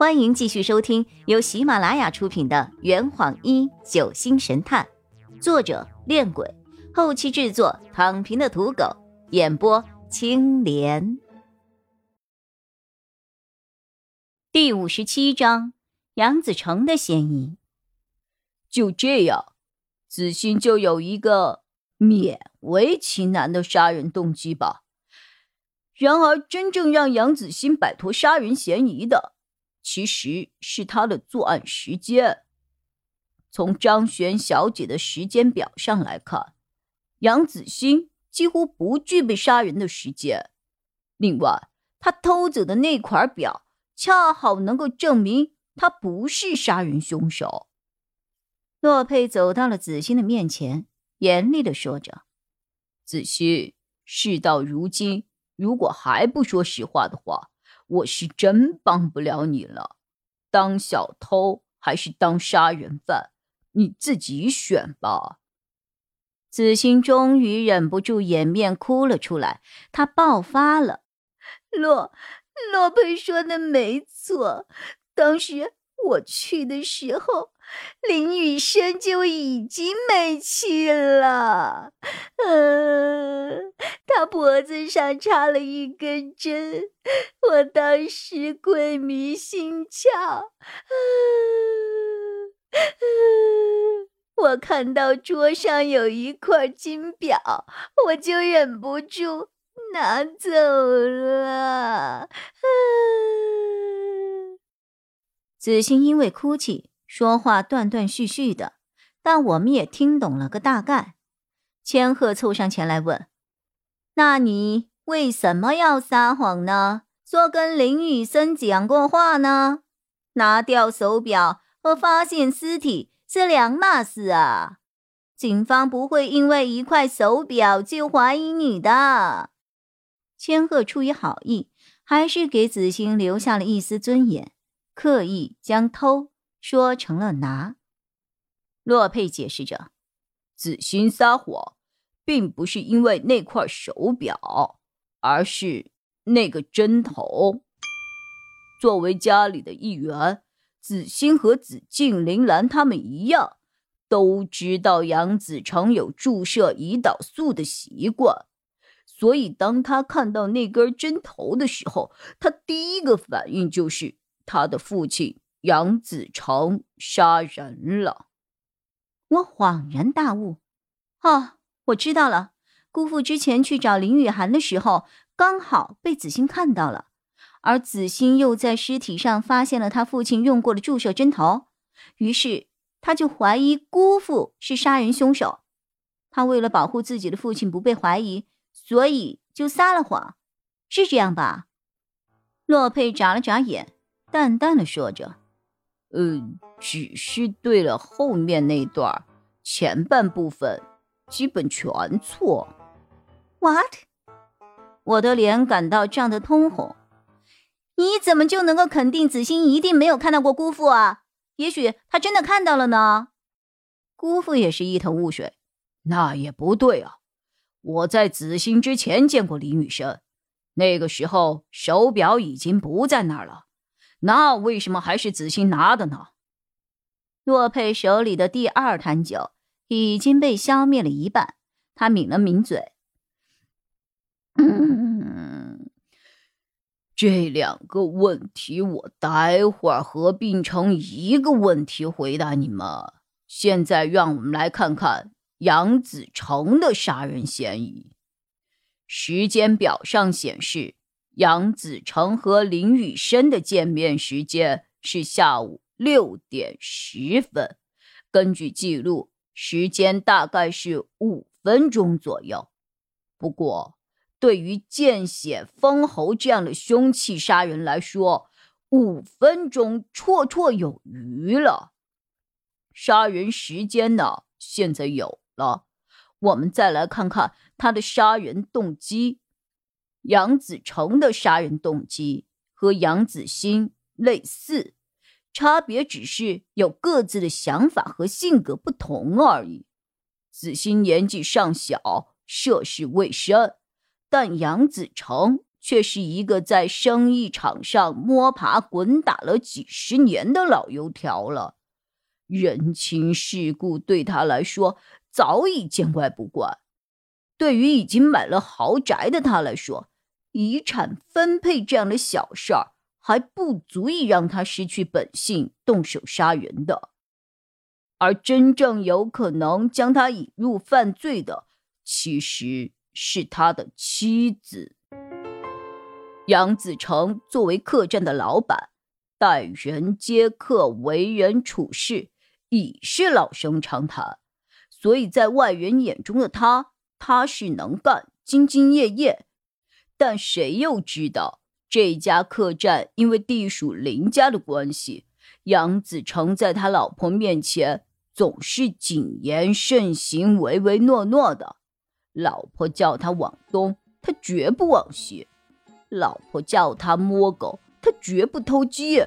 欢迎继续收听由喜马拉雅出品的《圆谎一九星神探》，作者：恋鬼，后期制作：躺平的土狗，演播：青莲。第五十七章：杨子成的嫌疑。就这样，子欣就有一个勉为其难的杀人动机吧。然而，真正让杨子欣摆脱杀人嫌疑的。其实是他的作案时间。从张璇小姐的时间表上来看，杨子欣几乎不具备杀人的时间。另外，他偷走的那块表恰好能够证明他不是杀人凶手。洛佩走到了子欣的面前，严厉的说着：“子欣，事到如今，如果还不说实话的话。”我是真帮不了你了，当小偷还是当杀人犯，你自己选吧。子欣终于忍不住掩面哭了出来，她爆发了：“洛洛佩说的没错，当时我去的时候。”林雨生就已经没气了，嗯，他脖子上插了一根针，我当时鬼迷心窍，嗯，我看到桌上有一块金表，我就忍不住拿走了。嗯子欣因为哭泣。说话断断续续的，但我们也听懂了个大概。千鹤凑上前来问：“那你为什么要撒谎呢？说跟林雨生讲过话呢？拿掉手表和发现尸体是两码事啊！警方不会因为一块手表就怀疑你的。”千鹤出于好意，还是给子欣留下了一丝尊严，刻意将偷。说成了拿。洛佩解释着：“子欣撒谎，并不是因为那块手表，而是那个针头。作为家里的一员，子欣和子静、林兰他们一样，都知道杨子成有注射胰岛素的习惯。所以，当他看到那根针头的时候，他第一个反应就是他的父亲。”杨子成杀人了，我恍然大悟。哦，我知道了。姑父之前去找林雨涵的时候，刚好被子欣看到了，而子欣又在尸体上发现了他父亲用过的注射针头，于是他就怀疑姑父是杀人凶手。他为了保护自己的父亲不被怀疑，所以就撒了谎，是这样吧？洛佩眨了眨眼，淡淡的说着。嗯，只是对了后面那段，前半部分基本全错。What？我的脸感到涨得通红。你怎么就能够肯定子欣一定没有看到过姑父啊？也许他真的看到了呢。姑父也是一头雾水。那也不对啊！我在子欣之前见过林雨生，那个时候手表已经不在那儿了。那为什么还是子欣拿的呢？洛佩手里的第二坛酒已经被消灭了一半，他抿了抿嘴。嗯，这两个问题我待会儿合并成一个问题回答你们。现在让我们来看看杨子成的杀人嫌疑。时间表上显示。杨子成和林雨生的见面时间是下午六点十分，根据记录，时间大概是五分钟左右。不过，对于见血封喉这样的凶器杀人来说，五分钟绰绰有余了。杀人时间呢？现在有了，我们再来看看他的杀人动机。杨子成的杀人动机和杨子欣类似，差别只是有各自的想法和性格不同而已。子欣年纪尚小，涉世未深，但杨子成却是一个在生意场上摸爬滚打了几十年的老油条了，人情世故对他来说早已见怪不怪。对于已经买了豪宅的他来说，遗产分配这样的小事儿还不足以让他失去本性，动手杀人的。而真正有可能将他引入犯罪的，其实是他的妻子。杨子成作为客栈的老板，待人接客、为人处事已是老生常谈，所以在外人眼中的他，踏实能干、兢兢业业。但谁又知道，这家客栈因为地属林家的关系，杨子成在他老婆面前总是谨言慎行、唯唯诺诺的。老婆叫他往东，他绝不往西。老婆叫他摸狗，他绝不偷鸡。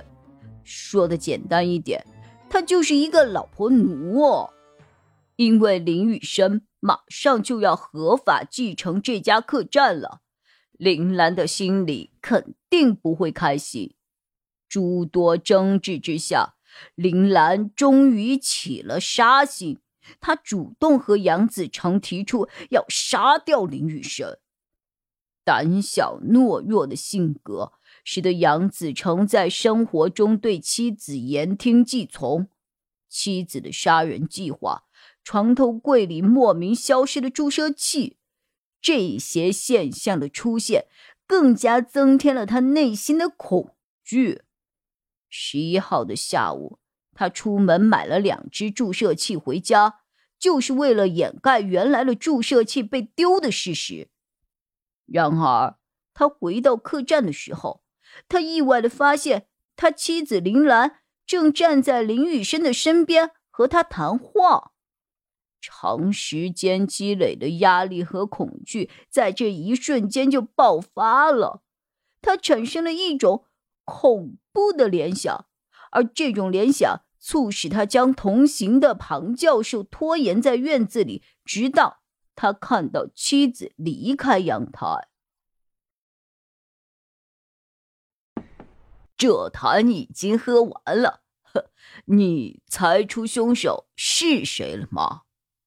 说的简单一点，他就是一个老婆奴哦。因为林雨生马上就要合法继承这家客栈了，林兰的心里肯定不会开心。诸多争执之下，林兰终于起了杀心，她主动和杨子成提出要杀掉林雨生。胆小懦弱的性格，使得杨子成在生活中对妻子言听计从。妻子的杀人计划，床头柜里莫名消失的注射器，这些现象的出现，更加增添了他内心的恐惧。十一号的下午，他出门买了两只注射器回家，就是为了掩盖原来的注射器被丢的事实。然而，他回到客栈的时候，他意外的发现，他妻子林兰正站在林雨生的身边和他谈话。长时间积累的压力和恐惧在这一瞬间就爆发了，他产生了一种恐怖的联想，而这种联想促使他将同行的庞教授拖延在院子里，直到。他看到妻子离开阳台，这坛已经喝完了。呵，你猜出凶手是谁了吗？